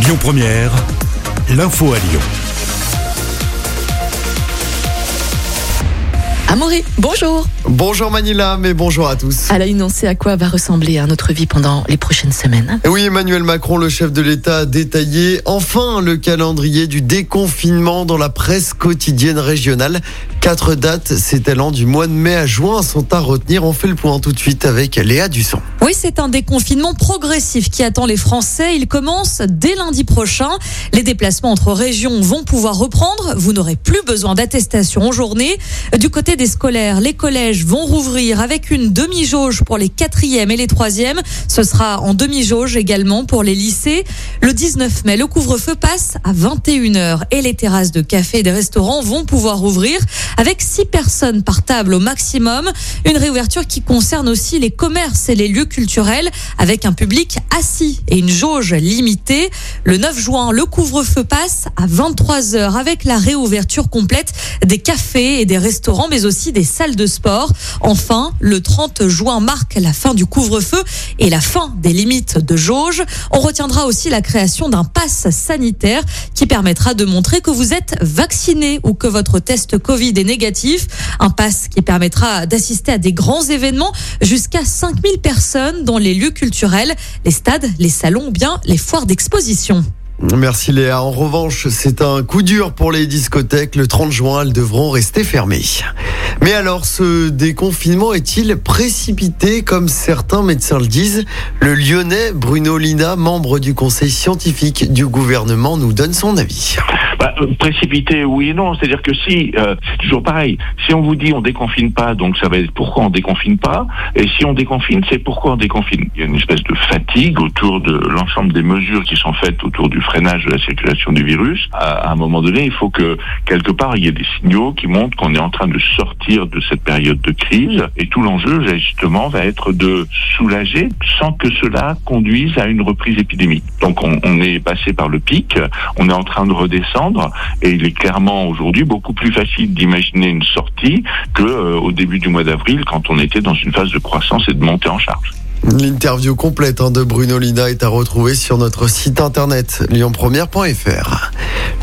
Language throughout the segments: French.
Lyon Première, l'info à Lyon. Amaury, bonjour. Bonjour Manila, mais bonjour à tous. À la une, on sait à quoi va ressembler notre vie pendant les prochaines semaines. Oui, Emmanuel Macron, le chef de l'État, a détaillé enfin le calendrier du déconfinement dans la presse quotidienne régionale. Quatre dates s'étalant du mois de mai à juin sont à retenir. On fait le point tout de suite avec Léa Dusson. Oui, c'est un déconfinement progressif qui attend les Français. Il commence dès lundi prochain. Les déplacements entre régions vont pouvoir reprendre. Vous n'aurez plus besoin d'attestation en journée. Du côté des scolaires, les collèges vont rouvrir avec une demi-jauge pour les quatrièmes et les troisièmes. Ce sera en demi-jauge également pour les lycées. Le 19 mai, le couvre-feu passe à 21h et les terrasses de café et des restaurants vont pouvoir ouvrir avec 6 personnes par table au maximum. Une réouverture qui concerne aussi les commerces et les lieux culturels avec un public assis et une jauge limitée. Le 9 juin, le couvre-feu passe à 23h avec la réouverture complète des cafés et des restaurants mais aussi des salles de sport. Enfin, le 30 juin marque la fin du couvre-feu et la fin des limites de jauge. On retiendra aussi la création d'un pass sanitaire qui permettra de montrer que vous êtes vacciné ou que votre test Covid est négatif. Un pass qui permettra d'assister à des grands événements jusqu'à 5000 personnes dans les lieux culturels, les stades, les salons ou bien les foires d'exposition. Merci Léa. En revanche, c'est un coup dur pour les discothèques. Le 30 juin, elles devront rester fermées. Mais alors, ce déconfinement est-il précipité? Comme certains médecins le disent Le lyonnais Bruno Lina, membre du conseil scientifique du gouvernement, nous donne son avis. Précipité, oui et non. C'est-à-dire que si, euh, c'est toujours pareil. Si on vous dit on déconfine pas, donc ça va être pourquoi on déconfine pas. Et si on déconfine, c'est pourquoi on déconfine. Il y a une espèce de fatigue autour de l'ensemble des mesures qui sont faites autour du freinage de la circulation du virus. À, un moment donné, il faut que quelque part il y ait des signaux qui montrent qu'on est en train de sortir de cette période de crise. Et tout l'enjeu, justement, va être de soulager sans que cela conduise à une reprise épidémique. Donc on, on est passé par le pic, on est en train de redescendre et il est clairement aujourd'hui beaucoup plus facile d'imaginer une sortie que euh, au début du mois d'avril quand on était dans une phase de croissance et de montée en charge. L'interview complète hein, de Bruno Lina est à retrouver sur notre site internet lyonpremière.fr.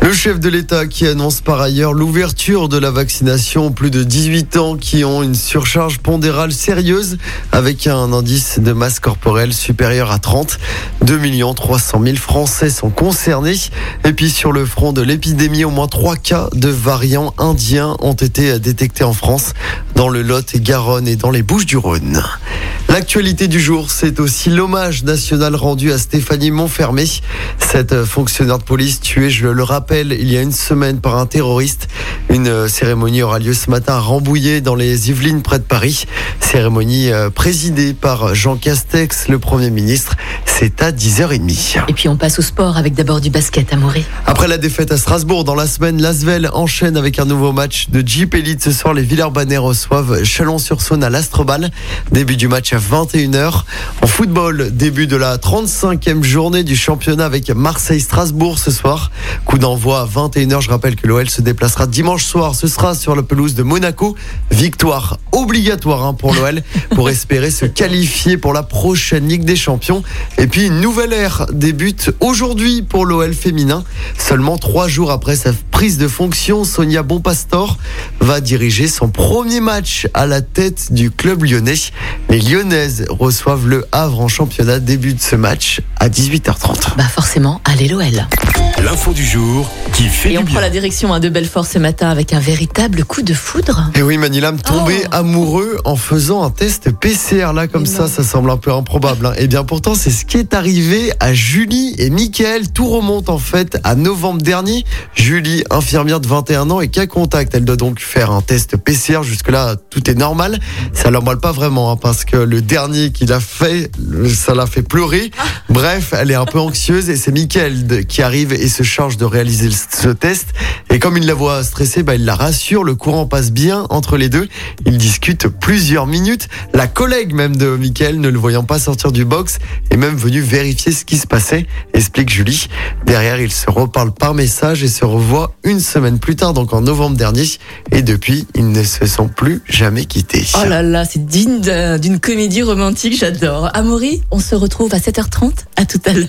Le chef de l'État qui annonce par ailleurs l'ouverture de la vaccination aux plus de 18 ans qui ont une surcharge pondérale sérieuse avec un indice de masse corporelle supérieur à 30. 2 300 000 Français sont concernés. Et puis sur le front de l'épidémie, au moins trois cas de variants indiens ont été détectés en France, dans le Lot et Garonne et dans les Bouches du Rhône. L'actualité du jour, c'est aussi l'hommage national rendu à Stéphanie Montfermé, cette fonctionnaire de police tuée, je le rappelle, il y a une semaine par un terroriste. Une cérémonie aura lieu ce matin à Rambouillet dans les Yvelines près de Paris. Cérémonie euh, présidée par Jean Castex, le Premier ministre. C'est à 10h30. Et puis on passe au sport avec d'abord du basket à Maury. Après la défaite à Strasbourg dans la semaine, l'Asvel enchaîne avec un nouveau match de Jeep Elite. Ce soir, les Villeurbanais reçoivent Chalon-sur-Saône à l'Astrobal. Début du match à 21h. En football, début de la 35e journée du championnat avec Marseille-Strasbourg ce soir. Coup d'envoi à 21h. Je rappelle que l'OL se déplacera dimanche soir. Ce sera sur la pelouse de Monaco. Victoire obligatoire hein, pour l'OL pour espérer se qualifier pour la prochaine Ligue des Champions. Et puis une nouvelle ère débute aujourd'hui pour l'OL féminin. Seulement trois jours après sa prise de fonction, Sonia Bonpastor va diriger son premier match à la tête du club lyonnais. Les Reçoivent le Havre en championnat. Début de ce match à 18h30. Bah forcément, allez l'OL. L'info du jour qui fait Et du on bien. prend la direction hein, de Belfort ce matin avec un véritable coup de foudre. Et oui, Manilam tombé Oh. amoureux en faisant un test PCR. Là, comme Mais ça, non. ça semble un peu improbable. hein. Et bien pourtant, c'est ce qui est arrivé à Julie et Mickaël. Tout remonte en fait à novembre dernier. Julie, infirmière de 21 ans et cas contact. Elle doit donc faire un test PCR. Jusque-là, tout est normal. Ça l'emballe pas vraiment hein, parce que le dernier qu'il a fait, le- ça l'a fait pleurer. Bref, elle est un peu anxieuse et c'est Mickaël de- qui arrive et se charge de réaliser ce test. Et comme il la voit stressée, bah, il la rassure. Le courant passe bien entre les deux. Ils discutent plusieurs minutes. La collègue même de Mickaël, ne le voyant pas sortir du box, est même venue vérifier ce qui se passait, explique Julie. Derrière, ils se reparlent par message et se revoient une semaine plus tard, donc en novembre dernier. Et depuis, ils ne se sont plus jamais quittés. Oh là là, c'est digne d'un- d'une comédie romantique, j'adore. Amaury, on se retrouve à 7h30. À tout à l'heure.